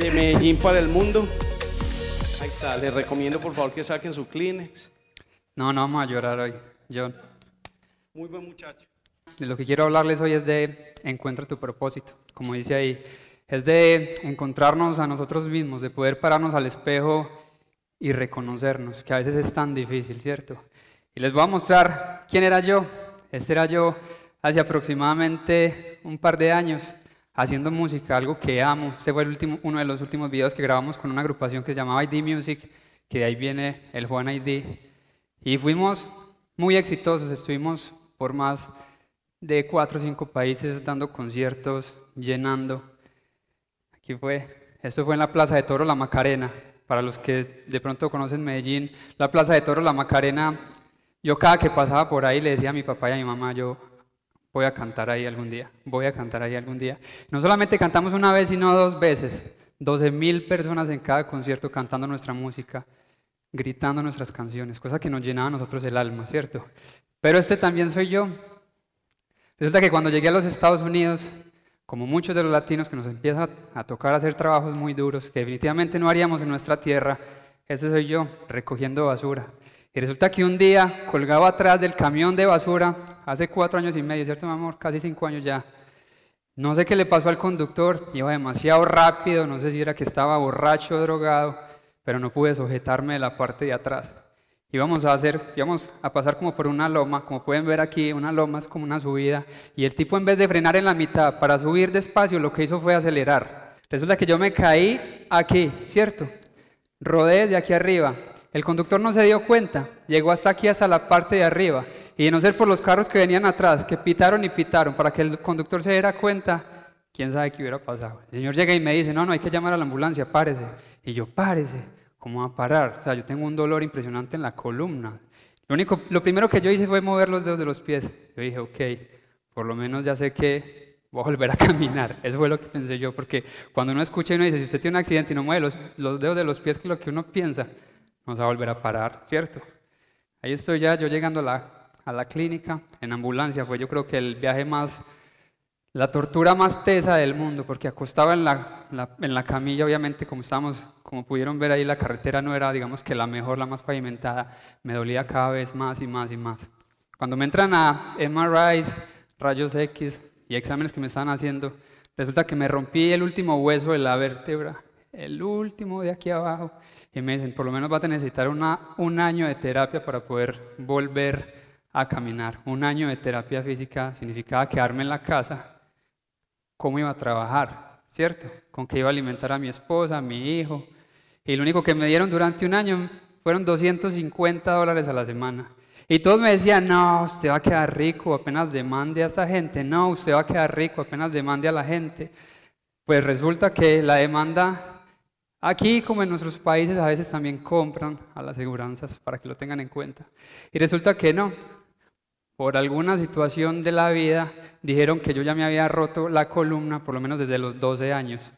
de Medellín para el mundo. Ahí está, les recomiendo por favor que saquen su Kleenex. No, no vamos a llorar hoy, John. Muy buen muchacho. De lo que quiero hablarles hoy es de encuentra tu propósito, como dice ahí. Es de encontrarnos a nosotros mismos, de poder pararnos al espejo y reconocernos, que a veces es tan difícil, ¿cierto? Y les voy a mostrar quién era yo. Este era yo hace aproximadamente un par de años haciendo música, algo que amo. Este fue uno de los últimos videos que grabamos con una agrupación que se llamaba ID Music, que de ahí viene el Juan ID. Y fuimos muy exitosos, estuvimos por más de cuatro o cinco países dando conciertos, llenando. Aquí fue, esto fue en la Plaza de Toro La Macarena. Para los que de pronto conocen Medellín, la Plaza de Toro La Macarena, yo cada que pasaba por ahí le decía a mi papá y a mi mamá, yo voy a cantar ahí algún día, voy a cantar ahí algún día. No solamente cantamos una vez, sino dos veces. 12 mil personas en cada concierto cantando nuestra música, gritando nuestras canciones, cosa que nos llenaba a nosotros el alma, ¿cierto? Pero este también soy yo. Resulta que cuando llegué a los Estados Unidos, como muchos de los latinos que nos empiezan a tocar hacer trabajos muy duros, que definitivamente no haríamos en nuestra tierra, este soy yo, recogiendo basura. Y resulta que un día, colgado atrás del camión de basura, hace cuatro años y medio, ¿cierto, mi amor? Casi cinco años ya. No sé qué le pasó al conductor, iba demasiado rápido, no sé si era que estaba borracho o drogado, pero no pude sujetarme de la parte de atrás. Íbamos a hacer, íbamos a pasar como por una loma, como pueden ver aquí, una loma es como una subida, y el tipo en vez de frenar en la mitad para subir despacio, lo que hizo fue acelerar. Resulta que yo me caí aquí, ¿cierto? Rodé desde aquí arriba, el conductor no se dio cuenta, llegó hasta aquí, hasta la parte de arriba, y de no ser por los carros que venían atrás, que pitaron y pitaron, para que el conductor se diera cuenta, quién sabe qué hubiera pasado. El señor llega y me dice, no, no, hay que llamar a la ambulancia, párese. Y yo, párese, ¿cómo va a parar? O sea, yo tengo un dolor impresionante en la columna. Lo, único, lo primero que yo hice fue mover los dedos de los pies. Yo dije, ok, por lo menos ya sé que voy a volver a caminar. Eso fue lo que pensé yo, porque cuando uno escucha y uno dice, si usted tiene un accidente y no mueve los, los dedos de los pies, que es lo que uno piensa, vamos a volver a parar, ¿cierto? Ahí estoy ya, yo llegando a la, a la clínica en ambulancia, fue yo creo que el viaje más, la tortura más tesa del mundo, porque acostaba en la, en la camilla, obviamente, como estábamos, como pudieron ver ahí, la carretera no era, digamos que la mejor, la más pavimentada, me dolía cada vez más y más y más. Cuando me entran a MRIs, rayos X y exámenes que me están haciendo, resulta que me rompí el último hueso de la vértebra, el último de aquí abajo, y me dicen, por lo menos va a necesitar una, un año de terapia para poder volver a caminar. Un año de terapia física significaba quedarme en la casa. ¿Cómo iba a trabajar? ¿Cierto? ¿Con qué iba a alimentar a mi esposa, a mi hijo? Y lo único que me dieron durante un año fueron 250 dólares a la semana. Y todos me decían, no, usted va a quedar rico, apenas demande a esta gente. No, usted va a quedar rico, apenas demande a la gente. Pues resulta que la demanda Aquí, como en nuestros países, a veces también compran a las aseguranzas para que lo tengan en cuenta. Y resulta que no. Por alguna situación de la vida, dijeron que yo ya me había roto la columna por lo menos desde los 12 años.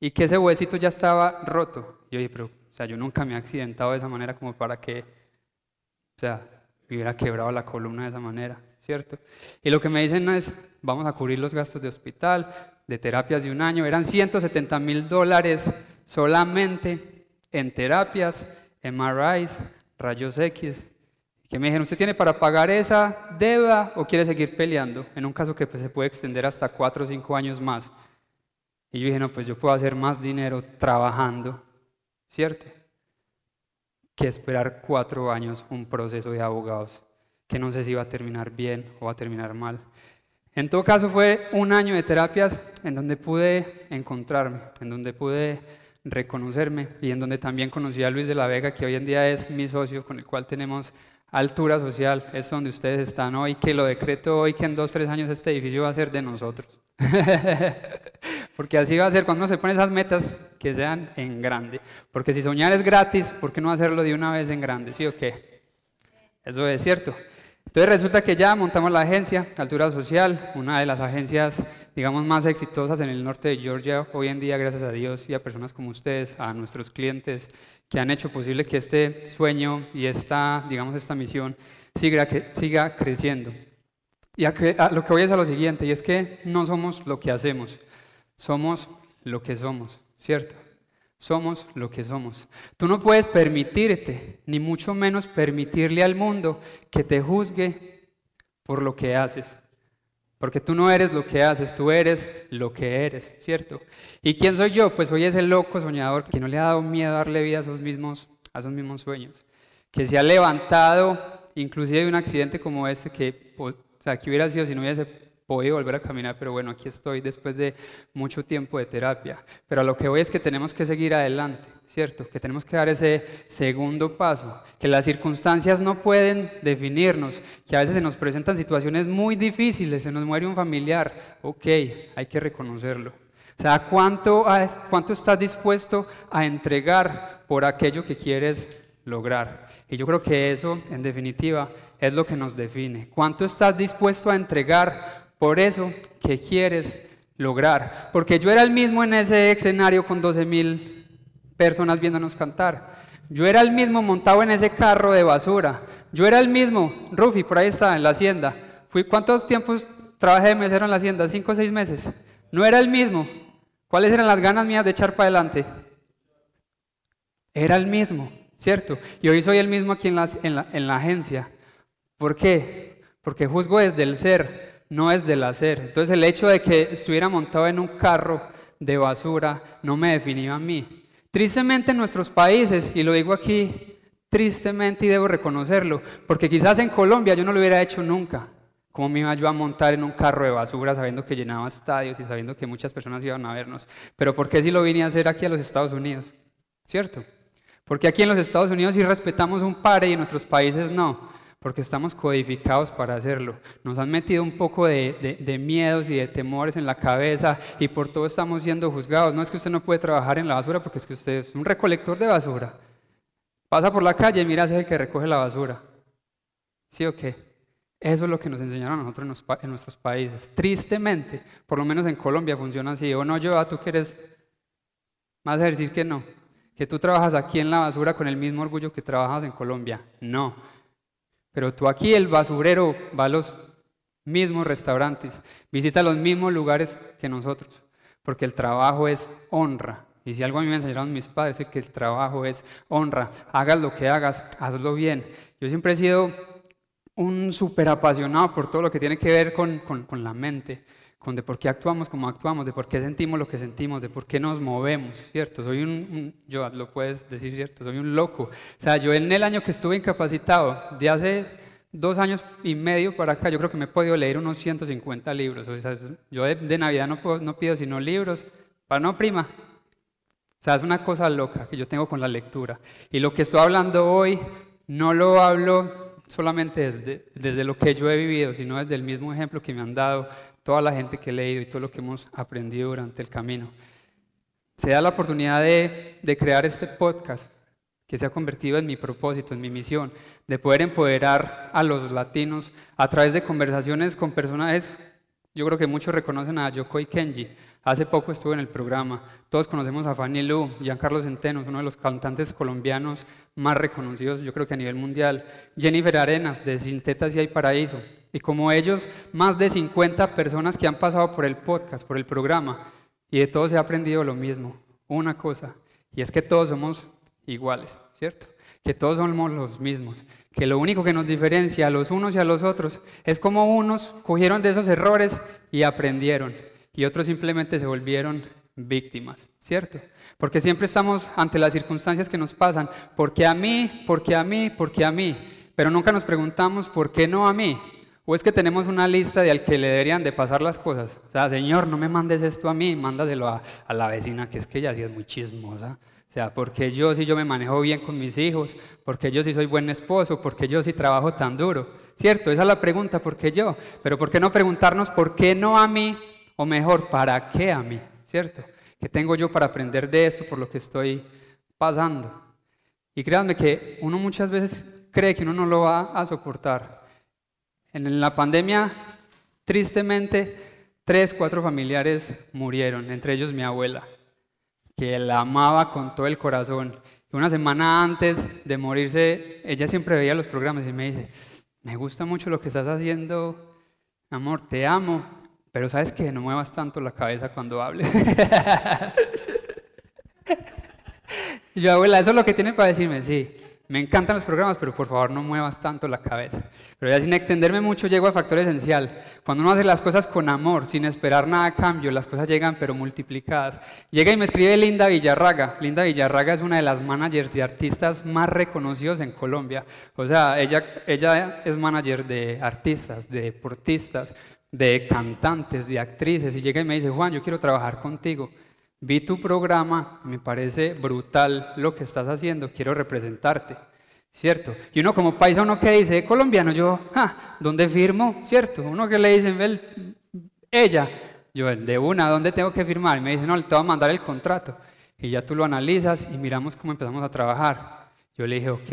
Y que ese huesito ya estaba roto. Yo dije, pero, o sea, yo nunca me he accidentado de esa manera como para que, o sea, me hubiera quebrado la columna de esa manera, ¿cierto? Y lo que me dicen es, vamos a cubrir los gastos de hospital, de terapias de un año, eran 170 mil dólares solamente en terapias, MRIs, rayos X. Que me dijeron, ¿usted tiene para pagar esa deuda o quiere seguir peleando? En un caso que pues, se puede extender hasta cuatro o cinco años más. Y yo dije, no, pues yo puedo hacer más dinero trabajando, ¿cierto? Que esperar cuatro años un proceso de abogados, que no sé si va a terminar bien o va a terminar mal. En todo caso fue un año de terapias en donde pude encontrarme, en donde pude reconocerme y en donde también conocí a Luis de la Vega, que hoy en día es mi socio, con el cual tenemos altura social, es donde ustedes están hoy, que lo decreto hoy que en dos, tres años este edificio va a ser de nosotros. Porque así va a ser cuando uno se pone esas metas que sean en grande. Porque si soñar es gratis, ¿por qué no hacerlo de una vez en grande? ¿Sí o qué? Eso es cierto. Entonces resulta que ya montamos la agencia Altura Social, una de las agencias, digamos, más exitosas en el norte de Georgia hoy en día, gracias a Dios y a personas como ustedes, a nuestros clientes que han hecho posible que este sueño y esta, digamos, esta misión siga, siga creciendo. Y a, lo que voy es a lo siguiente, y es que no somos lo que hacemos, somos lo que somos, ¿cierto? Somos lo que somos. Tú no puedes permitirte, ni mucho menos permitirle al mundo que te juzgue por lo que haces. Porque tú no eres lo que haces, tú eres lo que eres, ¿cierto? ¿Y quién soy yo? Pues soy ese loco soñador que no le ha dado miedo darle vida a esos mismos, a esos mismos sueños. Que se ha levantado, inclusive de un accidente como ese, que, o sea, que hubiera sido si no hubiese podido volver a caminar, pero bueno, aquí estoy después de mucho tiempo de terapia. Pero a lo que voy es que tenemos que seguir adelante, ¿cierto? Que tenemos que dar ese segundo paso, que las circunstancias no pueden definirnos, que a veces se nos presentan situaciones muy difíciles, se nos muere un familiar, ok, hay que reconocerlo. O sea, ¿cuánto, cuánto estás dispuesto a entregar por aquello que quieres lograr? Y yo creo que eso, en definitiva, es lo que nos define. ¿Cuánto estás dispuesto a entregar por eso que quieres lograr. Porque yo era el mismo en ese escenario con 12 mil personas viéndonos cantar. Yo era el mismo montado en ese carro de basura. Yo era el mismo, Rufi, por ahí está, en la hacienda. Fui, ¿Cuántos tiempos trabajé de mesero en la hacienda? ¿Cinco o seis meses? No era el mismo. ¿Cuáles eran las ganas mías de echar para adelante? Era el mismo, ¿cierto? Y hoy soy el mismo aquí en la, en la, en la agencia. ¿Por qué? Porque juzgo desde el ser, no es del hacer. Entonces el hecho de que estuviera montado en un carro de basura no me definía a mí. Tristemente en nuestros países, y lo digo aquí tristemente y debo reconocerlo, porque quizás en Colombia yo no lo hubiera hecho nunca. ¿Cómo me iba yo a montar en un carro de basura sabiendo que llenaba estadios y sabiendo que muchas personas iban a vernos? Pero ¿por qué si lo vine a hacer aquí a los Estados Unidos? ¿Cierto? Porque aquí en los Estados Unidos sí respetamos un par y en nuestros países no porque estamos codificados para hacerlo. Nos han metido un poco de, miedos y de temores en la cabeza y por todo estamos siendo juzgados. No es que usted no puede trabajar en la basura porque es que usted es un recolector de basura. Pasa por la calle y mira, es el que recoge la basura. ¿Sí o qué? Eso es lo que nos enseñaron a nosotros en, nuestros países. Tristemente, por lo menos en Colombia funciona así. O no, yo, tú quieres más decir que no. Que tú trabajas aquí en la basura con el mismo orgullo que trabajas en Colombia. No. Pero tú aquí, el basurero, va a los mismos restaurantes, visita los mismos lugares que nosotros, porque el trabajo es honra. Y si algo a mí me enseñaron mis padres es que el trabajo es honra. Hagas lo que hagas, hazlo bien. Yo siempre he sido un súper apasionado por todo lo que tiene que ver con, con la mente con de por qué actuamos como actuamos, de por qué sentimos lo que sentimos, de por qué nos movemos, ¿cierto? Soy un, yo lo puedes decir, ¿cierto? Soy un loco. O sea, yo en el año que estuve incapacitado, de hace dos años y medio para acá, yo creo que me he podido leer unos 150 libros. O sea, yo de, Navidad no, no pido sino libros, para no prima. O sea, es una cosa loca que yo tengo con la lectura. Y lo que estoy hablando hoy, no lo hablo solamente desde, desde lo que yo he vivido, sino desde el mismo ejemplo que me han dado toda la gente que he leído y todo lo que hemos aprendido durante el camino. Se da la oportunidad de, crear este podcast que se ha convertido en mi propósito, en mi misión, de poder empoderar a los latinos a través de conversaciones con personajes, yo creo que muchos reconocen a Yokoi Kenji, hace poco estuve en el programa, todos conocemos a Fanny Lu, Giancarlo Centeno, uno de los cantantes colombianos más reconocidos, yo creo que a nivel mundial, Jennifer Arenas, de Sin Tetas y Hay Paraíso, y como ellos, más de 50 personas que han pasado por el podcast, por el programa, y de todos he aprendido lo mismo, una cosa, y es que todos somos iguales, ¿cierto? Que todos somos los mismos, que lo único que nos diferencia a los unos y a los otros es como unos cogieron de esos errores y aprendieron, y otros simplemente se volvieron víctimas, ¿cierto? Porque siempre estamos ante las circunstancias que nos pasan, porque a mí, porque a mí, porque a mí, pero nunca nos preguntamos por qué no a mí, ¿O es que tenemos una lista de al que le deberían de pasar las cosas? O sea, Señor, no me mandes esto a mí, mándaselo a, a la vecina, que es que ella sí es muy chismosa. O sea, porque yo sí yo me manejo bien con mis hijos, porque yo sí soy buen esposo, porque yo sí trabajo tan duro. ¿Cierto? Esa es la pregunta, ¿por qué yo? Pero ¿por qué no preguntarnos por qué no a mí? O mejor, ¿para qué a mí? ¿Cierto? ¿Qué tengo yo para aprender de eso por lo que estoy pasando? Y créanme que uno muchas veces cree que uno no lo va a soportar. En la pandemia, tristemente, tres, cuatro familiares murieron, entre ellos mi abuela, que la amaba con todo el corazón. Una semana antes de morirse, ella siempre veía los programas y me dice, me gusta mucho lo que estás haciendo, amor, te amo, pero sabes que no muevas tanto la cabeza cuando hables. y yo, abuela, eso es lo que tiene para decirme, sí. Me encantan los programas, pero por favor no muevas tanto la cabeza. Pero ya sin extenderme mucho llego al factor esencial. Cuando uno hace las cosas con amor, sin esperar nada a cambio, las cosas llegan pero multiplicadas. Llega y me escribe Linda Villarraga. Linda Villarraga es una de las managers de artistas más reconocidos en Colombia. O sea, ella, ella es manager de artistas, de deportistas, de cantantes, de actrices. Y llega y me dice, Juan, yo quiero trabajar contigo. Vi tu programa, me parece brutal lo que estás haciendo, quiero representarte, ¿cierto? Y uno como paisa, uno que dice, colombiano, yo, ¿dónde firmo? ¿Cierto? Uno que le dice, ella, yo, de una, ¿dónde tengo que firmar? Y me dice, no, te voy a mandar el contrato. Y ya tú lo analizas y miramos cómo empezamos a trabajar. Yo le dije, ok,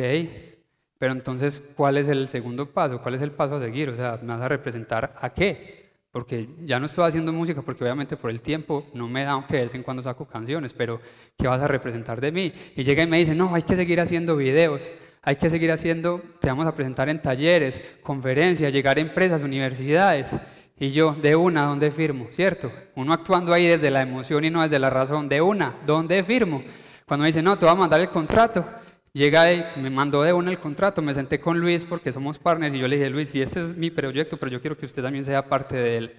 pero entonces, ¿cuál es el segundo paso? ¿Cuál es el paso a seguir? O sea, ¿me vas a representar a qué? Porque ya no estoy haciendo música, porque obviamente por el tiempo no me da, aunque de vez en cuando saco canciones, pero ¿qué vas a representar de mí? Y llega y me dice, no, hay que seguir haciendo videos, hay que seguir haciendo, te vamos a presentar en talleres, conferencias, llegar a empresas, universidades. Y yo, de una, ¿dónde firmo? ¿Cierto? Uno actuando ahí desde la emoción y no desde la razón, de una, ¿dónde firmo? Cuando me dice, no, te voy a mandar el contrato, Llega y me mandó de una el contrato, me senté con Luis porque somos partners y yo le dije, Luis, si este es mi proyecto, pero yo quiero que usted también sea parte de él.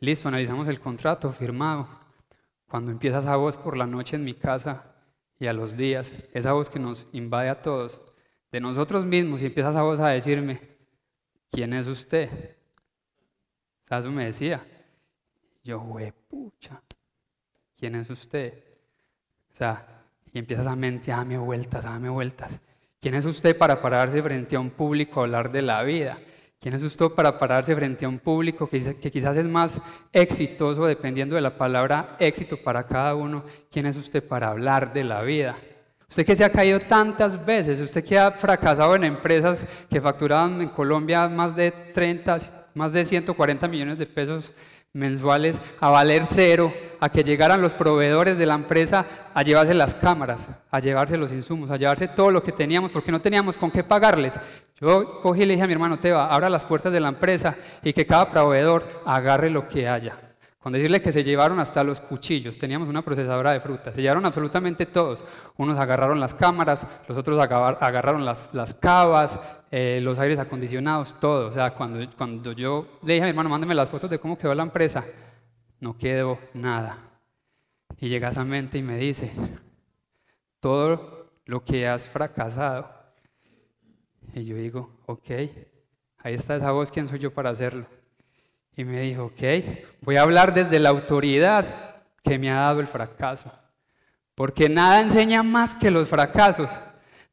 Listo, analizamos el contrato, firmado. Cuando empieza esa voz por la noche en mi casa y a los días, esa voz que nos invade a todos, de nosotros mismos, y empieza esa voz a decirme, ¿quién es usted? Eso me decía. Yo, pucha, ¿quién es usted? O sea, y empiezas a mente, dame vueltas, dame vueltas. ¿Quién es usted para pararse frente a un público a hablar de la vida? ¿Quién es usted para pararse frente a un público que, que quizás es más exitoso dependiendo de la palabra éxito para cada uno? ¿Quién es usted para hablar de la vida? Usted que se ha caído tantas veces, usted que ha fracasado en empresas que facturaban en Colombia más de 30, más de 140 millones de pesos mensuales a valer cero, a que llegaran los proveedores de la empresa a llevarse las cámaras, a llevarse los insumos, a llevarse todo lo que teníamos, porque no teníamos con qué pagarles. Yo cogí y le dije a mi hermano Teba, abra las puertas de la empresa y que cada proveedor agarre lo que haya. Con decirle que se llevaron hasta los cuchillos, teníamos una procesadora de frutas, se llevaron absolutamente todos. Unos agarraron las cámaras, los otros agarraron las, las cavas, eh, los aires acondicionados, todo. O sea, cuando, cuando yo le dije a mi hermano, mándame las fotos de cómo quedó la empresa, no quedó nada. Y llega esa mente y me dice, todo lo que has fracasado. Y yo digo, ok, ahí está esa voz, ¿quién soy yo para hacerlo? Y me dijo, ok, voy a hablar desde la autoridad que me ha dado el fracaso. Porque nada enseña más que los fracasos.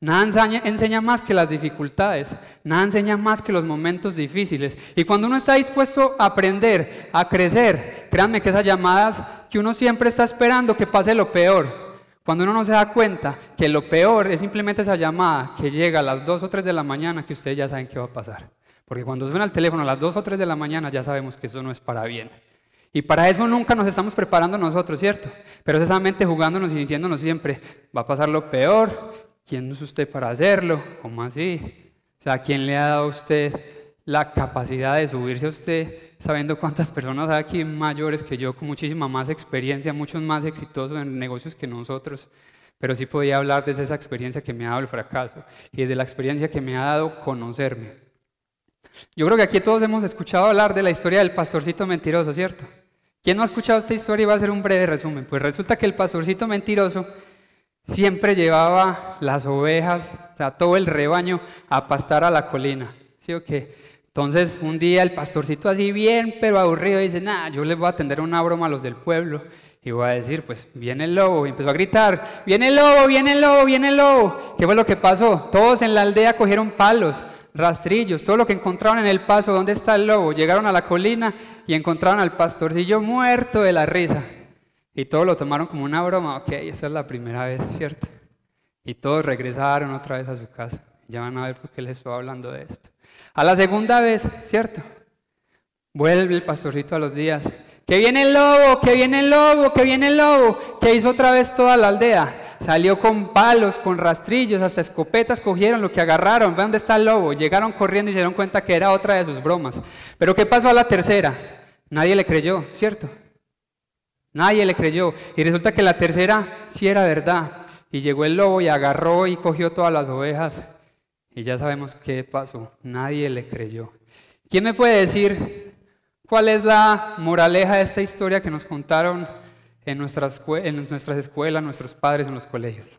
Nada enseña, más que las dificultades, nada enseña más que los momentos difíciles. Y cuando uno está dispuesto a aprender, a crecer, créanme que esas llamadas que uno siempre está esperando que pase lo peor, cuando uno no se da cuenta que lo peor es simplemente esa llamada que llega a las 2 o 3 de la mañana que ustedes ya saben qué va a pasar. Porque cuando suena el teléfono a las 2 o 3 de la mañana ya sabemos que eso no es para bien. Y para eso nunca nos estamos preparando nosotros, ¿cierto? Pero es esa mente jugándonos y diciéndonos siempre, va a pasar lo peor, ¿quién es usted para hacerlo? ¿Cómo así? O sea, ¿quién le ha dado a usted la capacidad de subirse a usted sabiendo cuántas personas hay aquí mayores que yo, con muchísima más experiencia, muchos más exitosos en negocios que nosotros? Pero sí podía hablar desde esa experiencia que me ha dado el fracaso y desde la experiencia que me ha dado conocerme. Yo creo que aquí todos hemos escuchado hablar de la historia del pastorcito mentiroso, ¿cierto? ¿Quién no ha escuchado esta historia y va a hacer un breve resumen? Pues resulta que el pastorcito mentiroso siempre llevaba las ovejas, o sea, todo el rebaño a pastar a la colina, ¿sí o qué? Entonces un día el pastorcito así bien, pero aburrido, dice, nada, yo les voy a atender una broma a los del pueblo y voy a decir, pues viene el lobo, y empezó a gritar, viene el lobo, viene el lobo, viene el lobo. ¿Qué fue lo que pasó? Todos en la aldea cogieron palos, rastrillos, todo lo que encontraron en el paso, ¿dónde está el lobo? Llegaron a la colina y encontraron al pastorcillo muerto de la risa. Y todos lo tomaron como una broma, ok, esa es la primera vez, ¿cierto? Y todos regresaron otra vez a su casa. Ya van a ver por qué les estoy hablando de esto. A la segunda vez, ¿cierto? Vuelve el pastorcito a los días. Que viene el lobo, que viene el lobo, que viene el lobo. Que hizo otra vez toda la aldea. Salió con palos, con rastrillos, hasta escopetas cogieron lo que agarraron. ¿Dónde está el lobo? Llegaron corriendo y se dieron cuenta que era otra de sus bromas. Pero ¿qué pasó a la tercera? Nadie le creyó, ¿cierto? Nadie le creyó. Y resulta que la tercera sí era verdad. Y llegó el lobo y agarró y cogió todas las ovejas. Y ya sabemos qué pasó. Nadie le creyó. ¿Quién me puede decir cuál es la moraleja de esta historia que nos contaron en nuestras, escuelas, nuestros padres en los colegios?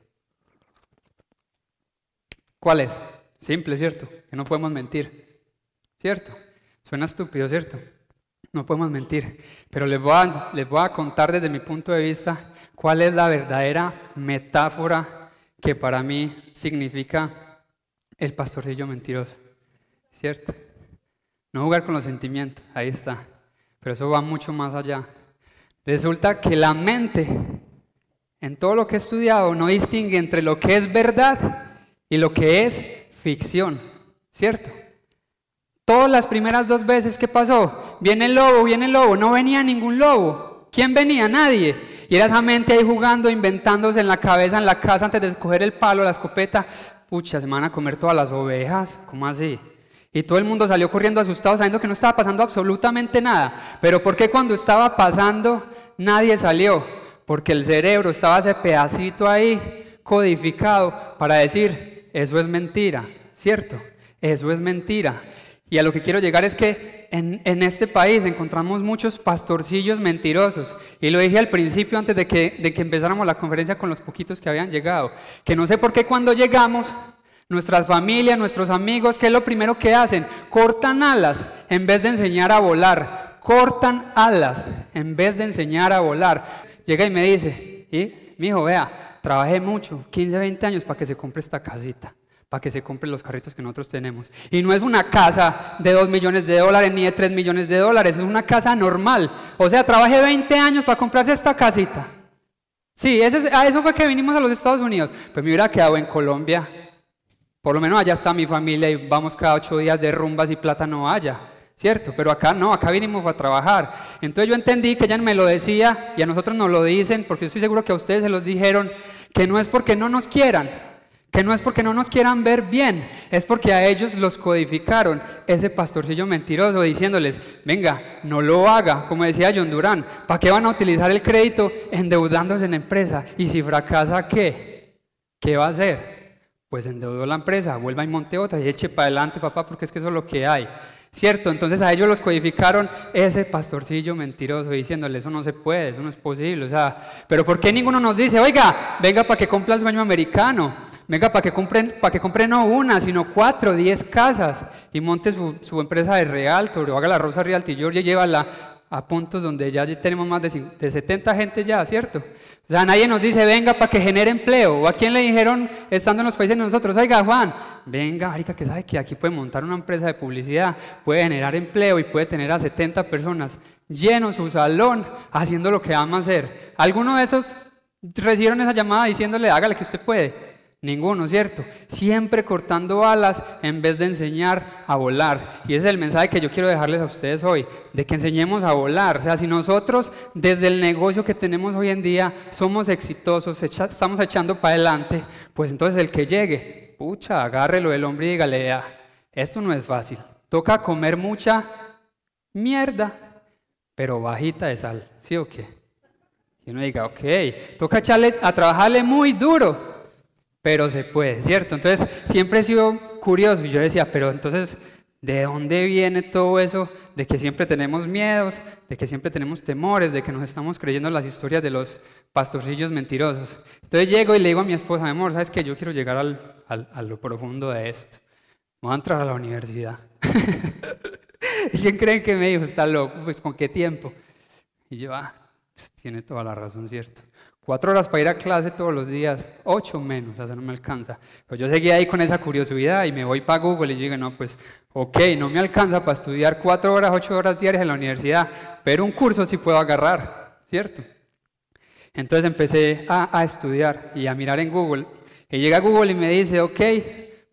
¿Cuál es? Simple, ¿cierto? Que no podemos mentir. ¿Cierto? Suena estúpido, ¿cierto? No podemos mentir. Pero les voy, a, les voy a contar desde mi punto de vista cuál es la verdadera metáfora que para mí significa el pastorcillo mentiroso. ¿Cierto? No jugar con los sentimientos, ahí está. Pero eso va mucho más allá. Resulta que la mente, en todo lo que he estudiado, no distingue entre lo que es verdad y lo que es ficción, ¿cierto? Todas las primeras dos veces que pasó, viene el lobo, viene el lobo, no venía ningún lobo. ¿Quién venía? Nadie. Y era esa mente ahí jugando, inventándose en la cabeza, en la casa, antes de escoger el palo, la escopeta. Pucha, se van a comer todas las ovejas. ¿Cómo así? Y todo el mundo salió corriendo asustado sabiendo que no estaba pasando absolutamente nada. Pero ¿por qué cuando estaba pasando nadie salió? Porque el cerebro estaba ese pedacito ahí codificado para decir, eso es mentira, ¿cierto? Eso es mentira. Y a lo que quiero llegar es que en, este país encontramos muchos pastorcillos mentirosos. Y lo dije al principio antes de que, de que empezáramos la conferencia con los poquitos que habían llegado. Que no sé por qué cuando llegamos, nuestras familias, nuestros amigos, ¿qué es lo primero que hacen? Cortan alas en vez de enseñar a volar. Cortan alas en vez de enseñar a volar. Llega y me dice, ¿y? Mi hijo, vea, trabajé mucho, 15, 20 años para que se compre esta casita, para que se compre los carritos que nosotros tenemos. Y no es una casa de 2 millones de dólares ni de 3 millones de dólares, es una casa normal. O sea, trabajé 20 años para comprarse esta casita. Sí, a eso fue que vinimos a los Estados Unidos. Pues me hubiera quedado en Colombia. Por lo menos allá está mi familia y vamos cada ocho días de rumbas y plata no haya. ¿cierto? Pero acá no, acá vinimos a trabajar. Entonces yo entendí que ella me lo decía y a nosotros nos lo dicen, porque estoy seguro que a ustedes se los dijeron, que no es porque no nos quieran, que no es porque no nos quieran ver bien, es porque a ellos los codificaron ese pastorcillo mentiroso diciéndoles, venga, no lo haga, como decía John Durán, ¿para qué van a utilizar el crédito endeudándose en la empresa? Y si fracasa, ¿qué? ¿Qué va a hacer? Pues endeudó la empresa, vuelva y monte otra y eche para adelante, papá, porque es que eso es lo que hay. ¿Cierto? Entonces a ellos los codificaron ese pastorcillo mentiroso diciéndole, eso no se puede, eso no es posible. O sea, pero ¿por qué ninguno nos dice, oiga, venga para que compre el sueño americano? Venga para que compren, para que compre no una, sino cuatro, diez casas y monte su, empresa de Realtor o haga la Rosa Realty Georgia y llévala a puntos donde ya tenemos más de, de 70 gente ya, ¿cierto? O sea, nadie nos dice, venga para que genere empleo. ¿O a quién le dijeron, estando en los países de nosotros, oiga, Juan, venga, marica, que sabe que aquí puede montar una empresa de publicidad, puede generar empleo y puede tener a 70 personas llenos su salón haciendo lo que ama hacer. ¿Alguno de esos recibieron esa llamada diciéndole, hágale que usted puede? Ninguno, ¿cierto? Siempre cortando alas en vez de enseñar a volar. Y ese es el mensaje que yo quiero dejarles a ustedes hoy, de que enseñemos a volar. O sea, si nosotros desde el negocio que tenemos hoy en día somos exitosos, estamos echando para adelante, pues entonces el que llegue, pucha, agárrelo del hombre y dígale, ah, esto no es fácil. Toca comer mucha mierda, pero bajita de sal, ¿sí o qué? Y uno diga, ok, toca echarle, a trabajarle muy duro pero se puede, ¿cierto? Entonces, siempre he sido curioso y yo decía, pero entonces, ¿de dónde viene todo eso de que siempre tenemos miedos, de que siempre tenemos temores, de que nos estamos creyendo las historias de los pastorcillos mentirosos? Entonces llego y le digo a mi esposa, mi amor, ¿sabes qué? Yo quiero llegar al, a lo profundo de esto. Voy a entrar a la universidad. ¿Y quién creen que me dijo? Está loco, pues ¿con qué tiempo? Y yo, ah, pues, tiene toda la razón, ¿cierto? Cuatro horas para ir a clase todos los días, ocho menos, sea, no me alcanza. Pero yo seguía ahí con esa curiosidad y me voy para Google y digo, no, pues, ok, no me alcanza para estudiar cuatro horas, ocho horas diarias en la universidad, pero un curso sí puedo agarrar, ¿cierto? Entonces empecé a, a estudiar y a mirar en Google. Y llega Google y me dice, ok,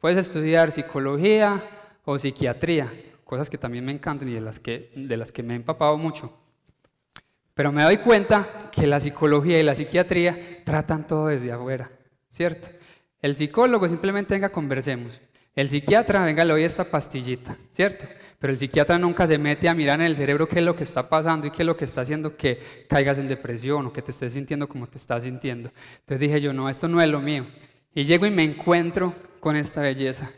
puedes estudiar psicología o psiquiatría, cosas que también me encantan y de las que, de las que me he empapado mucho. Pero me doy cuenta que la psicología y la psiquiatría tratan todo desde afuera, ¿cierto? El psicólogo simplemente venga, conversemos. El psiquiatra, venga, le doy esta pastillita, ¿cierto? Pero el psiquiatra nunca se mete a mirar en el cerebro qué es lo que está pasando y qué es lo que está haciendo que caigas en depresión o que te estés sintiendo como te estás sintiendo. Entonces dije yo, no, esto no es lo mío. Y llego y me encuentro con esta belleza.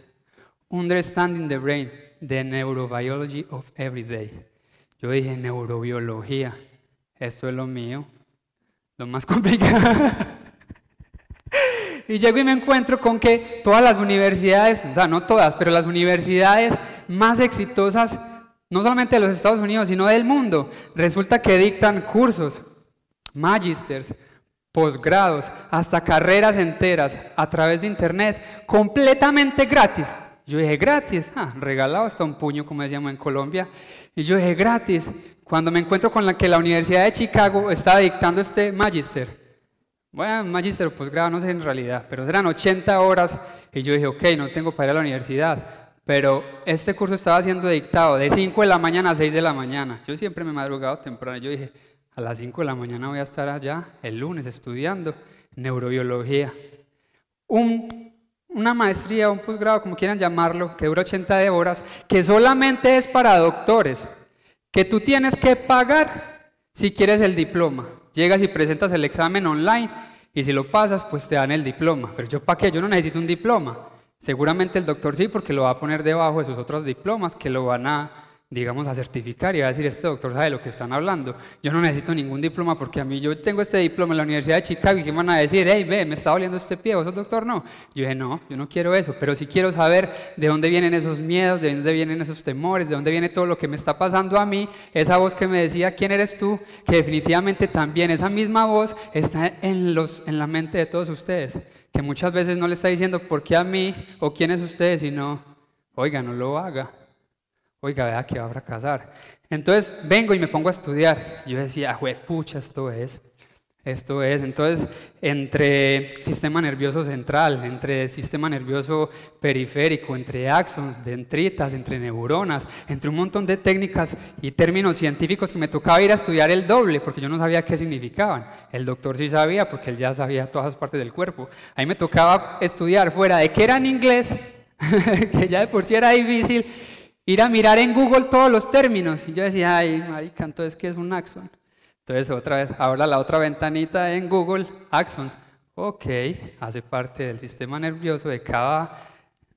Understanding the Brain, the Neurobiology of Everyday. Yo dije, neurobiología, esto es lo mío, lo más complicado. y llego y me encuentro con que todas las universidades, o sea, no todas, pero las universidades más exitosas, no solamente de los Estados Unidos, sino del mundo, resulta que dictan cursos, magisters, posgrados, hasta carreras enteras a través de internet, completamente gratis. Yo dije, gratis, ah, regalado hasta un puño, como decíamos en Colombia. Y yo dije, gratis, cuando me encuentro con la que la Universidad de Chicago está dictando este magister. Bueno, magister o posgrado, no sé en realidad, pero eran 80 horas. Y yo dije, ok, no tengo para ir a la universidad. Pero este curso estaba siendo dictado de 5 de la mañana a 6 de la mañana. Yo siempre me he madrugado temprano. Yo dije, a las 5 de la mañana voy a estar allá el lunes estudiando neurobiología. Una maestría, un posgrado, como quieran llamarlo, que dura 80 horas, que solamente es para doctores, que tú tienes que pagar si quieres el diploma. Llegas y presentas el examen online y si lo pasas, pues te dan el diploma. Pero yo, ¿para qué? Yo no necesito un diploma. Seguramente el doctor sí, porque lo va a poner debajo de sus otros diplomas que lo van a digamos, a certificar y a decir, este doctor sabe lo que están hablando. Yo no necesito ningún diploma porque a mí yo tengo este diploma en la Universidad de Chicago y que van a decir, hey, ve, me está doliendo este pie, vos sos doctor, no. Yo dije, no, yo no quiero eso, pero sí quiero saber de dónde vienen esos miedos, de dónde vienen esos temores, de dónde viene todo lo que me está pasando a mí, esa voz que me decía, ¿quién eres tú? Que definitivamente también esa misma voz está en, los, en la mente de todos ustedes, que muchas veces no le está diciendo por qué a mí o quién es usted, sino, oiga, no lo haga oiga, vea que va a fracasar. Entonces vengo y me pongo a estudiar. Yo decía, pucha, esto es. Esto es, entonces, entre sistema nervioso central, entre sistema nervioso periférico, entre axons, dendritas, entre neuronas, entre un montón de técnicas y términos científicos que me tocaba ir a estudiar el doble, porque yo no sabía qué significaban. El doctor sí sabía, porque él ya sabía todas las partes del cuerpo. Ahí me tocaba estudiar fuera de que era en inglés, que ya de por sí era difícil, ir a mirar en Google todos los términos. Y yo decía, ay, marica, entonces, ¿qué es un axon? Entonces, otra vez, ahora la otra ventanita en Google, axons. Ok, hace parte del sistema nervioso de cada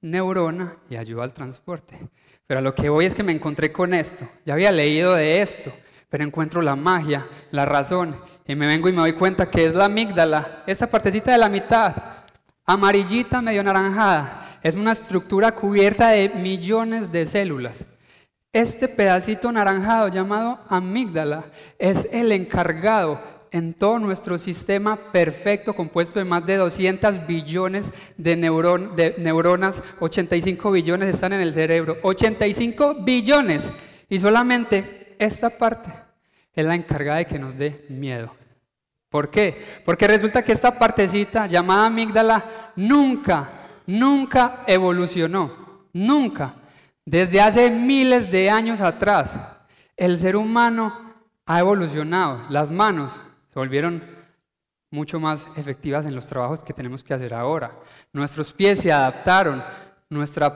neurona y ayuda al transporte. Pero a lo que voy es que me encontré con esto. Ya había leído de esto, pero encuentro la magia, la razón. Y me vengo y me doy cuenta que es la amígdala, esa partecita de la mitad, amarillita, medio naranjada es una estructura cubierta de millones de células. Este pedacito naranjado llamado amígdala es el encargado en todo nuestro sistema perfecto compuesto de más de 200 billones de, de, neuronas, 85 billones están en el cerebro, 85 billones. Y solamente esta parte es la encargada de que nos dé miedo. ¿Por qué? Porque resulta que esta partecita llamada amígdala nunca nunca evolucionó, nunca. Desde hace miles de años atrás, el ser humano ha evolucionado. Las manos se volvieron mucho más efectivas en los trabajos que tenemos que hacer ahora. Nuestros pies se adaptaron, nuestra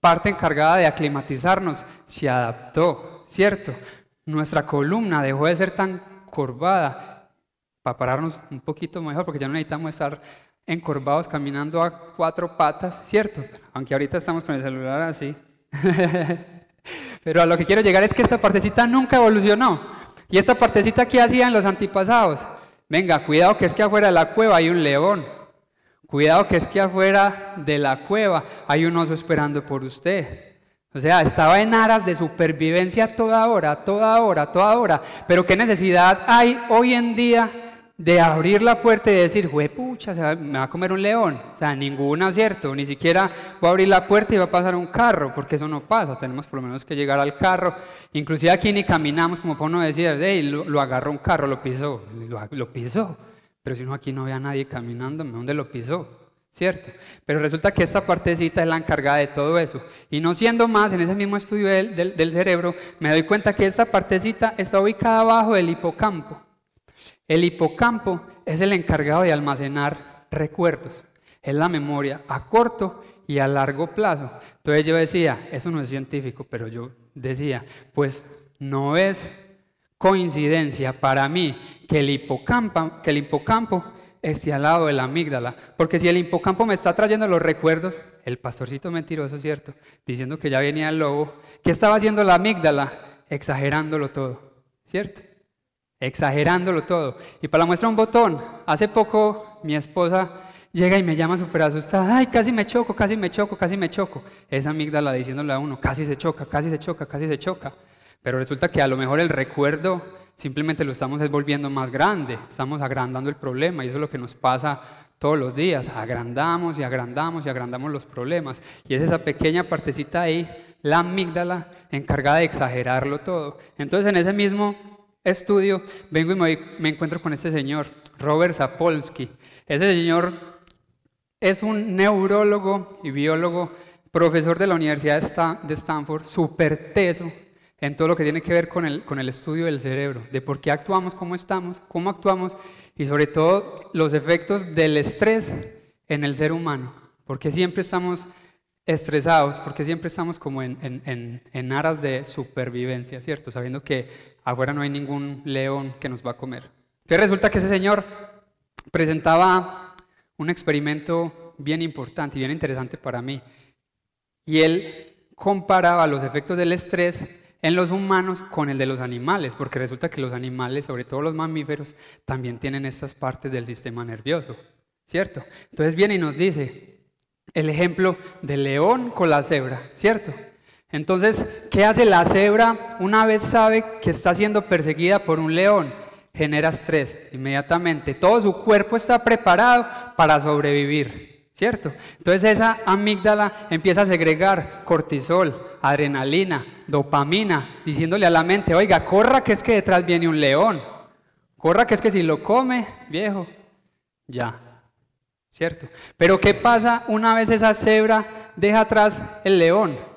parte encargada de aclimatizarnos se adaptó, ¿cierto? Nuestra columna dejó de ser tan curvada para pararnos un poquito mejor, porque ya no necesitamos estar encorvados caminando a cuatro patas, ¿cierto? Aunque ahorita estamos con el celular así. Pero a lo que quiero llegar es que esta partecita nunca evolucionó. ¿Y esta partecita qué hacían los antepasados? Venga, cuidado que es que afuera de la cueva hay un león. Cuidado que es que afuera de la cueva hay un oso esperando por usted. O sea, estaba en aras de supervivencia toda hora, toda hora, toda hora. Pero ¿qué necesidad hay hoy en día de abrir la puerta y decir, pucha, me va a comer un león. O sea, ninguna, ¿cierto? Ni siquiera voy a abrir la puerta y va a pasar un carro, porque eso no pasa. Tenemos por lo menos que llegar al carro. Inclusive aquí ni caminamos, como uno decir, hey, lo, agarró un carro, lo pisó. Lo, pisó. Pero si no, aquí no ve a nadie caminando, ¿dónde lo pisó? ¿Cierto? Pero resulta que esta partecita es la encargada de todo eso. Y no siendo más, en ese mismo estudio del, del cerebro, me doy cuenta que esta partecita está ubicada abajo del hipocampo. El hipocampo es el encargado de almacenar recuerdos. Es la memoria a corto y a largo plazo. Entonces yo decía, eso no es científico, pero yo decía, pues no es coincidencia para mí que el hipocampo, que el hipocampo esté al lado de la amígdala, porque si el hipocampo me está trayendo los recuerdos, el pastorcito mentiroso, ¿cierto? Diciendo que ya venía el lobo, ¿qué estaba haciendo la amígdala? Exagerándolo todo, ¿cierto? Exagerándolo todo. Y para la muestra un botón, hace poco mi esposa llega y me llama súper asustada, ay, casi me choco, casi me choco, casi me choco. Esa amígdala diciéndole a uno, casi se choca, casi se choca, casi se choca. Pero resulta que a lo mejor el recuerdo simplemente lo estamos volviendo más grande, estamos agrandando el problema y eso es lo que nos pasa todos los días, agrandamos y agrandamos y agrandamos los problemas. Y es esa pequeña partecita ahí, la amígdala, encargada de exagerarlo todo. Entonces en ese mismo estudio vengo y me, me encuentro con este señor, Robert Sapolsky. Ese señor es un neurólogo y biólogo, profesor de la Universidad de Stanford, súper teso en todo lo que tiene que ver con el, con el estudio del cerebro, de por qué actuamos, cómo estamos, cómo actuamos y sobre todo los efectos del estrés en el ser humano, porque siempre estamos estresados, porque siempre estamos como en, en, en, aras de supervivencia, ¿cierto? Sabiendo que afuera no hay ningún león que nos va a comer. Entonces resulta que ese señor presentaba un experimento bien importante y bien interesante para mí. Y él comparaba los efectos del estrés en los humanos con el de los animales, porque resulta que los animales, sobre todo los mamíferos, también tienen estas partes del sistema nervioso, ¿cierto? Entonces viene y nos dice el ejemplo del león con la cebra, ¿cierto? Entonces, ¿qué hace la cebra una vez sabe que está siendo perseguida por un león? Genera estrés inmediatamente. Todo su cuerpo está preparado para sobrevivir, ¿cierto? Entonces esa amígdala empieza a segregar cortisol, adrenalina, dopamina, diciéndole a la mente, oiga, corra que es que detrás viene un león, corra que es que si lo come, viejo, ya, ¿cierto? Pero ¿qué pasa una vez esa cebra deja atrás el león?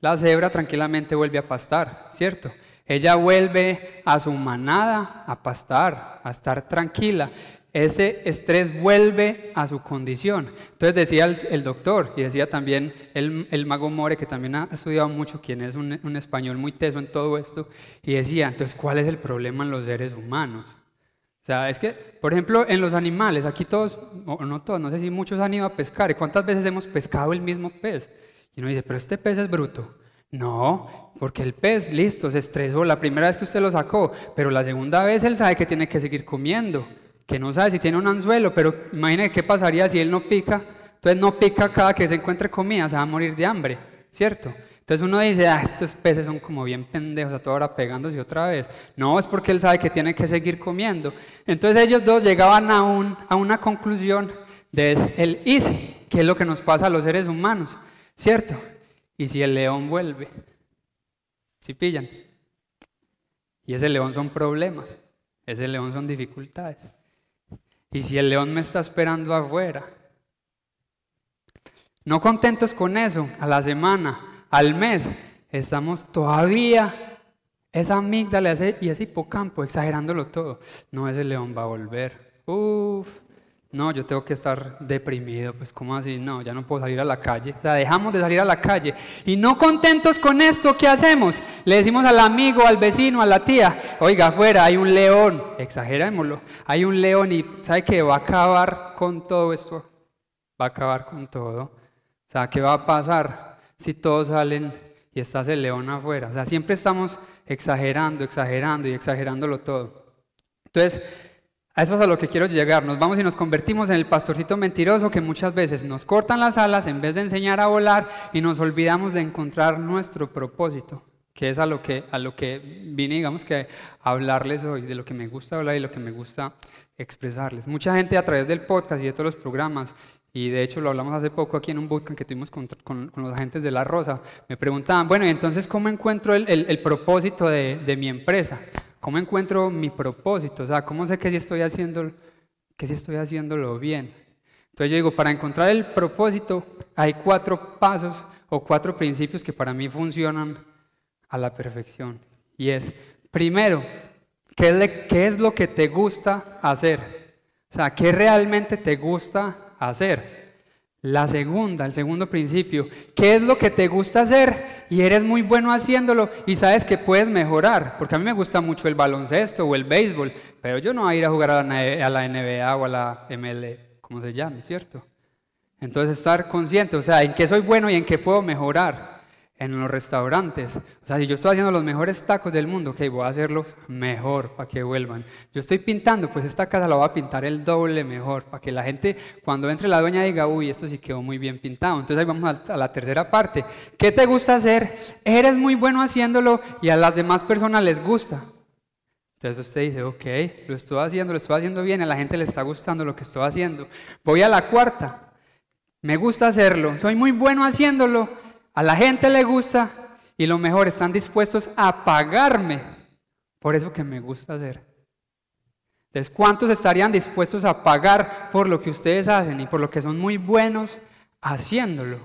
La cebra tranquilamente vuelve a pastar, ¿cierto? Ella vuelve a su manada a pastar, a estar tranquila ese estrés vuelve a su condición. Entonces decía el, doctor y decía también el, mago More, que también ha estudiado mucho, quien es un, español muy teso en todo esto, y decía, entonces, ¿cuál es el problema en los seres humanos? O sea, es que, por ejemplo, en los animales, aquí todos, o no todos, no sé si muchos han ido a pescar, ¿y cuántas veces hemos pescado el mismo pez? Y uno dice, pero este pez es bruto. No, porque el pez, listo, se estresó la primera vez que usted lo sacó, pero la segunda vez él sabe que tiene que seguir comiendo que no sabe si tiene un anzuelo, pero imagine qué pasaría si él no pica. Entonces no pica cada que se encuentre comida, se va a morir de hambre, ¿cierto? Entonces uno dice, ah, estos peces son como bien pendejos a toda hora pegándose otra vez. No, es porque él sabe que tiene que seguir comiendo. Entonces ellos dos llegaban a, un, a una conclusión de el easy, que es lo que nos pasa a los seres humanos, ¿cierto? Y si el león vuelve, si pillan. Y ese león son problemas, ese león son dificultades. ¿Y si el león me está esperando afuera? No contentos con eso, a la semana, al mes, estamos todavía esa amígdala y ese hipocampo exagerándolo todo. No, ese león va a volver. Uf, no, yo tengo que estar deprimido, pues ¿cómo así? No, ya no puedo salir a la calle. O sea, dejamos de salir a la calle. Y no contentos con esto, ¿qué hacemos? Le decimos al amigo, al vecino, a la tía, oiga, afuera hay un león, exagerémoslo, hay un león y ¿sabe qué? Va a acabar con todo esto. Va a acabar con todo. O sea, ¿qué va a pasar si todos salen y está ese león afuera? O sea, siempre estamos exagerando, exagerando y exagerándolo todo. Entonces, a eso es a lo que quiero llegar. Nos vamos y nos convertimos en el pastorcito mentiroso que muchas veces nos cortan las alas en vez de enseñar a volar y nos olvidamos de encontrar nuestro propósito, que es a lo que, a lo que vine, digamos que, a hablarles hoy, de lo que me gusta hablar y lo que me gusta expresarles. Mucha gente a través del podcast y de todos los programas, y de hecho lo hablamos hace poco aquí en un bootcamp que tuvimos con, con, los agentes de La Rosa, me preguntaban, bueno, y entonces, ¿cómo encuentro el, el, propósito de, de mi empresa? ¿Cómo encuentro mi propósito? O sea, ¿cómo sé que si estoy haciendo, que si estoy haciéndolo bien? Entonces yo digo, para encontrar el propósito hay cuatro pasos o cuatro principios que para mí funcionan a la perfección. Y es, primero, ¿qué es, lo que te gusta hacer? O sea, ¿qué realmente te gusta hacer? La segunda, el segundo principio, ¿qué es lo que te gusta hacer y eres muy bueno haciéndolo y sabes que puedes mejorar? Porque a mí me gusta mucho el baloncesto o el béisbol, pero yo no voy a ir a jugar a la NBA o a la ML, como se llame, ¿cierto? Entonces estar consciente, o sea, en qué soy bueno y en qué puedo mejorar en los restaurantes. O sea, si yo estoy haciendo los mejores tacos del mundo, ok, voy a hacerlos mejor para que vuelvan. Yo estoy pintando, pues esta casa la voy a pintar el doble mejor, para que la gente cuando entre la dueña diga, uy, esto sí quedó muy bien pintado. Entonces ahí vamos a la tercera parte. ¿Qué te gusta hacer? Eres muy bueno haciéndolo y a las demás personas les gusta. Entonces usted dice, ok, lo estoy haciendo, lo estoy haciendo bien, a la gente le está gustando lo que estoy haciendo. Voy a la cuarta. Me gusta hacerlo, soy muy bueno haciéndolo a la gente le gusta y lo mejor, están dispuestos a pagarme por eso que me gusta hacer. Entonces, ¿cuántos estarían dispuestos a pagar por lo que ustedes hacen y por lo que son muy buenos haciéndolo?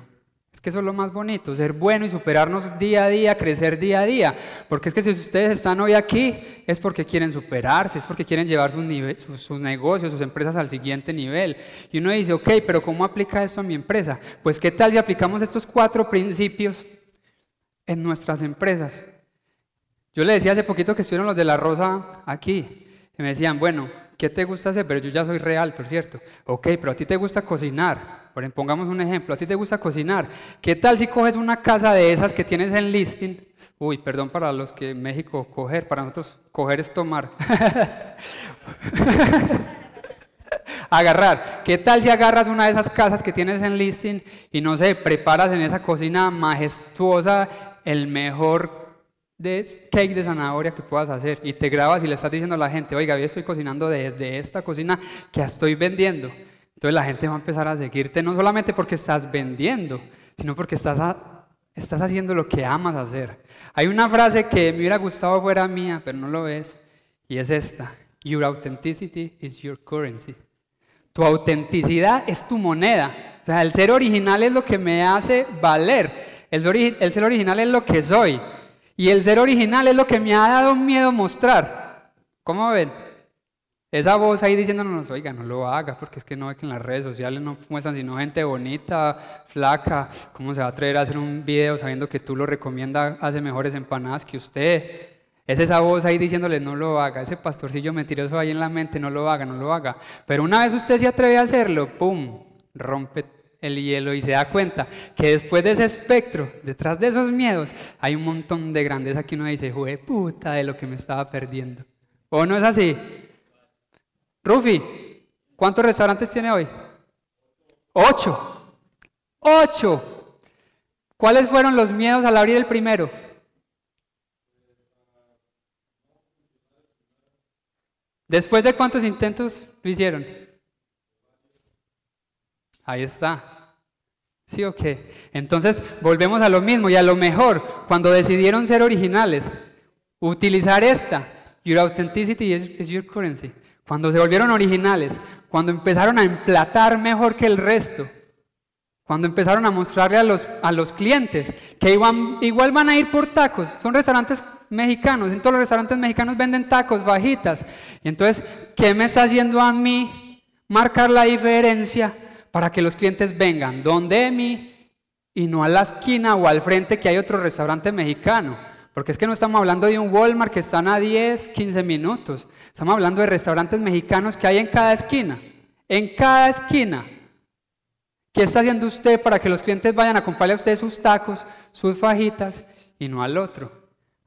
Es que eso es lo más bonito, ser bueno y superarnos día a día, crecer día a día. Porque es que si ustedes están hoy aquí es porque quieren superarse, es porque quieren llevar sus, negocios, sus empresas al siguiente nivel. Y uno dice, ok, pero ¿cómo aplica esto a mi empresa? Pues ¿qué tal si aplicamos estos cuatro principios en nuestras empresas? Yo le decía hace poquito que estuvieron los de la Rosa aquí y me decían, bueno, ¿qué te gusta hacer? Pero yo ya soy realtor, ¿cierto? Ok, pero a ti te gusta cocinar. Por pongamos un ejemplo, a ti te gusta cocinar. ¿Qué tal si coges una casa de esas que tienes en listing? Uy, perdón para los que en México coger, para nosotros coger es tomar. Agarrar. ¿Qué tal si agarras una de esas casas que tienes en listing y no sé, preparas en esa cocina majestuosa el mejor de cake de zanahoria que puedas hacer y te grabas y le estás diciendo a la gente, oiga, hoy estoy cocinando desde esta cocina que estoy vendiendo. Entonces la gente va a empezar a seguirte no solamente porque estás vendiendo, sino porque estás, estás haciendo lo que amas hacer. Hay una frase que me hubiera gustado fuera mía, pero no lo es, y es esta. Your authenticity is your currency. Tu autenticidad es tu moneda. O sea, el ser original es lo que me hace valer. El, el ser original es lo que soy. Y el ser original es lo que me ha dado miedo mostrar. ¿Cómo ven? Esa voz ahí diciéndonos, oiga, no lo haga, porque es que no ve que en las redes sociales no muestran sino gente bonita, flaca, ¿cómo se va a atrever a hacer un video sabiendo que tú lo recomiendas, hace mejores empanadas que usted? Es esa voz ahí diciéndole, no lo haga, ese pastorcillo mentiroso ahí en la mente, no lo haga, no lo haga. Pero una vez usted se atreve a hacerlo, ¡pum!, rompe el hielo y se da cuenta que después de ese espectro, detrás de esos miedos, hay un montón de grandeza que uno dice, ¡jue puta de lo que me estaba perdiendo! ¿O no es así? Rufi, ¿cuántos restaurantes tiene hoy? Ocho. Ocho. ¿Cuáles fueron los miedos al abrir el primero? ¿Después de cuántos intentos lo hicieron? Ahí está. ¿Sí o qué? Entonces volvemos a lo mismo y a lo mejor, cuando decidieron ser originales, utilizar esta, Your authenticity is your currency cuando se volvieron originales, cuando empezaron a emplatar mejor que el resto, cuando empezaron a mostrarle a los, a los clientes que igual van a ir por tacos, son restaurantes mexicanos, en todos los restaurantes mexicanos venden tacos, bajitas. Y entonces, ¿qué me está haciendo a mí marcar la diferencia para que los clientes vengan donde mí y no a la esquina o al frente que hay otro restaurante mexicano? Porque es que no estamos hablando de un Walmart que están a 10, 15 minutos. Estamos hablando de restaurantes mexicanos que hay en cada esquina. En cada esquina. ¿Qué está haciendo usted para que los clientes vayan a comprarle a usted sus tacos, sus fajitas y no al otro?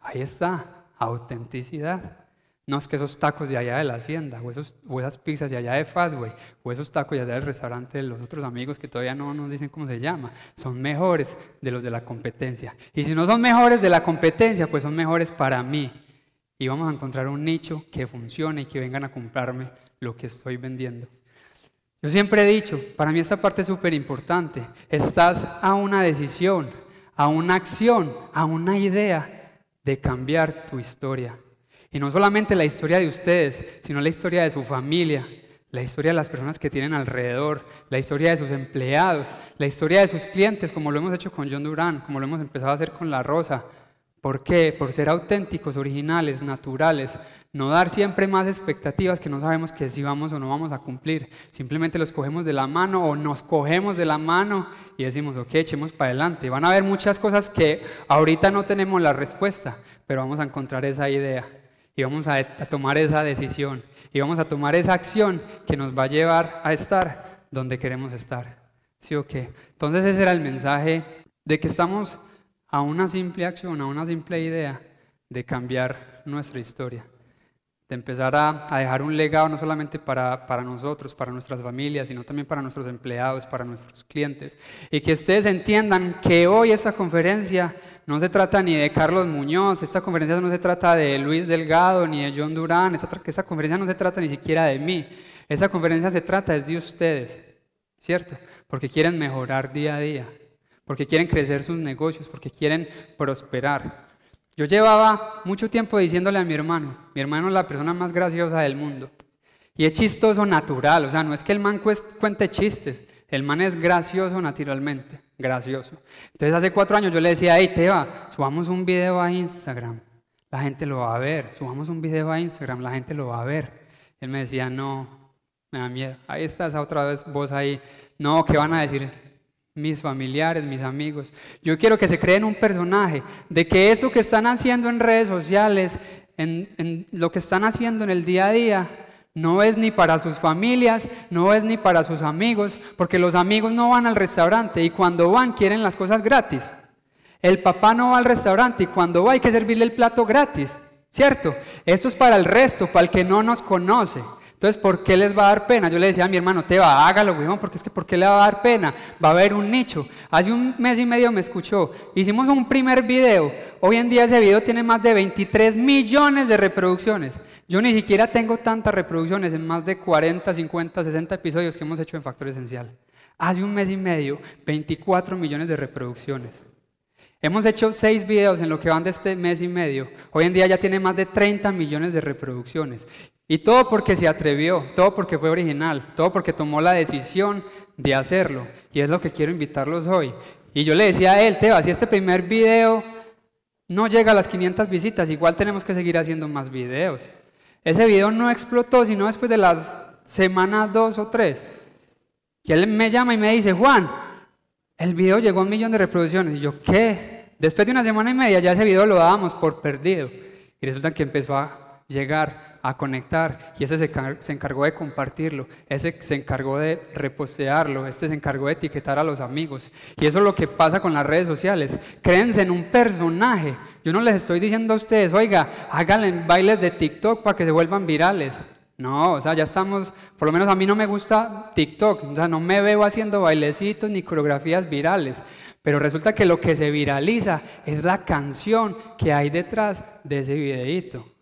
Ahí está, autenticidad. No es que esos tacos de allá de la hacienda, o, esos, o esas pizzas de allá de Fastway, o esos tacos de allá del restaurante de los otros amigos que todavía no nos dicen cómo se llama, son mejores de los de la competencia. Y si no son mejores de la competencia, pues son mejores para mí. Y vamos a encontrar un nicho que funcione y que vengan a comprarme lo que estoy vendiendo. Yo siempre he dicho, para mí esta parte es súper importante. Estás a una decisión, a una acción, a una idea de cambiar tu historia. Y no solamente la historia de ustedes, sino la historia de su familia, la historia de las personas que tienen alrededor, la historia de sus empleados, la historia de sus clientes, como lo hemos hecho con John Durán, como lo hemos empezado a hacer con La Rosa. ¿Por qué? Por ser auténticos, originales, naturales. No dar siempre más expectativas que no sabemos que si vamos o no vamos a cumplir. Simplemente los cogemos de la mano o nos cogemos de la mano y decimos, ok, echemos para adelante. Van a haber muchas cosas que ahorita no tenemos la respuesta, pero vamos a encontrar esa idea y vamos a, tomar esa decisión y vamos a tomar esa acción que nos va a llevar a estar donde queremos estar. ¿Sí o qué? Entonces ese era el mensaje de que estamos a una simple acción, a una simple idea de cambiar nuestra historia, de empezar a, dejar un legado no solamente para, para, nosotros, para nuestras familias, sino también para nuestros empleados, para nuestros clientes. Y que ustedes entiendan que hoy esta conferencia no se trata ni de Carlos Muñoz, esta conferencia no se trata de Luis Delgado ni de John Durán, esta, esta conferencia no se trata ni siquiera de mí, esa conferencia se trata es de ustedes, ¿cierto? Porque quieren mejorar día a día porque quieren crecer sus negocios, porque quieren prosperar. Yo llevaba mucho tiempo diciéndole a mi hermano, mi hermano es la persona más graciosa del mundo. Y es chistoso natural, o sea, no es que el man cuente chistes, el man es gracioso naturalmente, gracioso. Entonces hace cuatro años yo le decía, hey Teba, subamos un video a Instagram, la gente lo va a ver, subamos un video a Instagram, la gente lo va a ver. Él me decía, no, me da miedo. Ahí estás otra vez vos ahí, no, ¿qué van a decir? Mis familiares, mis amigos. Yo quiero que se creen un personaje de que eso que están haciendo en redes sociales, en, lo que están haciendo en el día a día, no es ni para sus familias, no es ni para sus amigos, porque los amigos no van al restaurante y cuando van quieren las cosas gratis. El papá no va al restaurante y cuando va hay que servirle el plato gratis, ¿cierto? Eso es para el resto, para el que no nos conoce. Entonces, ¿por qué les va a dar pena? Yo le decía a mi hermano, te va, hágalo, weón, porque es que ¿por qué le va a dar pena? Va a haber un nicho. Hace un mes y medio me escuchó. Hicimos un primer video. Hoy en día ese video tiene más de 23 millones de reproducciones. Yo ni siquiera tengo tantas reproducciones en más de 40, 50, 60 episodios que hemos hecho en Factor Esencial. Hace un mes y medio, 24 millones de reproducciones. Hemos hecho seis videos en lo que van de este mes y medio. Hoy en día ya tiene más de 30 millones de reproducciones. Y todo porque se atrevió, todo porque fue original, todo porque tomó la decisión de hacerlo. Y es lo que quiero invitarlos hoy. Y yo le decía a él, Teba, si este primer video no llega a las 500 visitas, igual tenemos que seguir haciendo más videos. Ese video no explotó sino después de las semanas dos o tres. Y él me llama y me dice, Juan, el video llegó a un millón de reproducciones. Y yo, ¿qué? Después de una semana y media ya ese video lo dábamos por perdido. Y resulta que empezó a llegar a conectar y ese se, encargó de compartirlo, ese se encargó de repostearlo, este se encargó de etiquetar a los amigos. Y eso es lo que pasa con las redes sociales. Créense en un personaje. Yo no les estoy diciendo a ustedes, oiga, háganle bailes de TikTok para que se vuelvan virales. No, o sea, ya estamos, por lo menos a mí no me gusta TikTok, o sea, no me veo haciendo bailecitos ni coreografías virales, pero resulta que lo que se viraliza es la canción que hay detrás de ese videíto.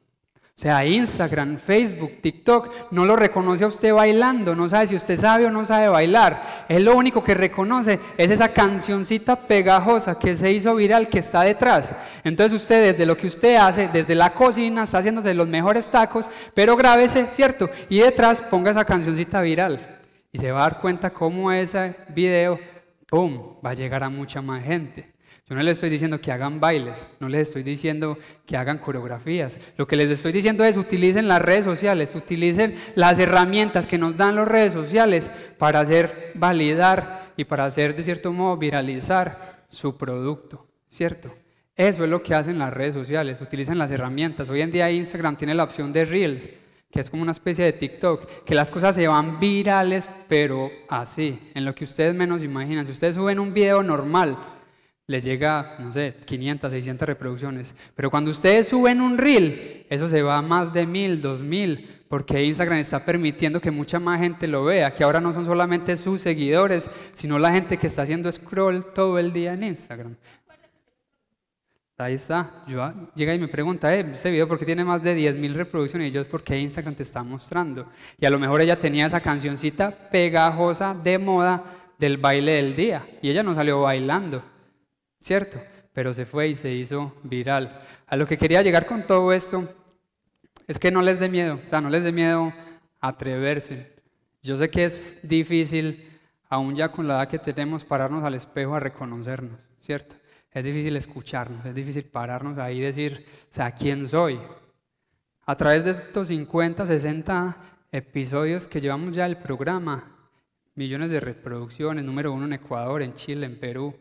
O sea, Instagram, Facebook, TikTok, no lo reconoce a usted bailando, no sabe si usted sabe o no sabe bailar. Él lo único que reconoce es esa cancioncita pegajosa que se hizo viral que está detrás. Entonces usted desde lo que usted hace, desde la cocina, está haciéndose los mejores tacos, pero grábese, ¿cierto? Y detrás ponga esa cancioncita viral. Y se va a dar cuenta cómo ese video, ¡pum!, va a llegar a mucha más gente. Yo no les estoy diciendo que hagan bailes, no les estoy diciendo que hagan coreografías. Lo que les estoy diciendo es utilicen las redes sociales, utilicen las herramientas que nos dan las redes sociales para hacer validar y para hacer de cierto modo viralizar su producto, ¿cierto? Eso es lo que hacen las redes sociales, utilizan las herramientas. Hoy en día Instagram tiene la opción de Reels, que es como una especie de TikTok, que las cosas se van virales, pero así, en lo que ustedes menos imaginan. Si ustedes suben un video normal, les llega, no sé, 500, 600 reproducciones. Pero cuando ustedes suben un reel, eso se va a más de 1000, 2000, porque Instagram está permitiendo que mucha más gente lo vea, que ahora no son solamente sus seguidores, sino la gente que está haciendo scroll todo el día en Instagram. Ahí está. Yo, llega y me pregunta, eh, este video por qué tiene más de 10.000 reproducciones y yo es porque Instagram te está mostrando. Y a lo mejor ella tenía esa cancioncita pegajosa de moda del baile del día y ella no salió bailando. ¿Cierto? Pero se fue y se hizo viral. A lo que quería llegar con todo esto es que no les dé miedo, o sea, no les dé miedo atreverse. Yo sé que es difícil, aún ya con la edad que tenemos, pararnos al espejo a reconocernos, ¿cierto? es difícil escucharnos, es difícil pararnos ahí y decir, o sea, ¿quién soy? A través de estos 50, 60 episodios que llevamos ya el programa, millones de reproducciones, número uno en Ecuador, en Chile, en Perú,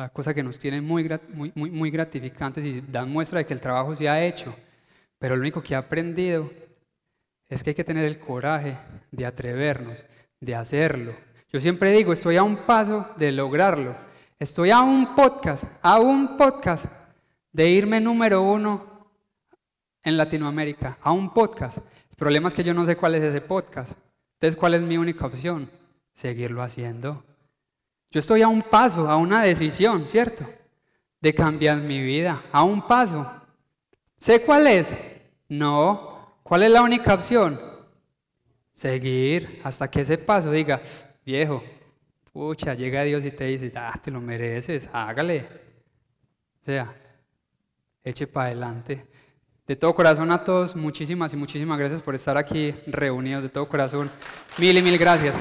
sea, cosa que nos tiene muy, muy, muy, muy gratificantes y dan muestra de que el trabajo se ha hecho. Pero lo único que he aprendido es que hay que tener el coraje de atrevernos, de hacerlo. Yo siempre digo, estoy a un paso de lograrlo. Estoy a un podcast, a un podcast de irme número uno en Latinoamérica, a un podcast. El problema es que yo no sé cuál es ese podcast. Entonces, ¿cuál es mi única opción? Seguirlo haciendo. Yo estoy a un paso, a una decisión, ¿cierto? De cambiar mi vida, a un paso. ¿Sé cuál es? No. ¿Cuál es la única opción? Seguir hasta que ese paso diga, viejo, pucha, llega Dios y te dice, ah, te lo mereces, hágale. O sea, eche para adelante. De todo corazón a todos, muchísimas y muchísimas gracias por estar aquí reunidos, de todo corazón. Mil y mil gracias.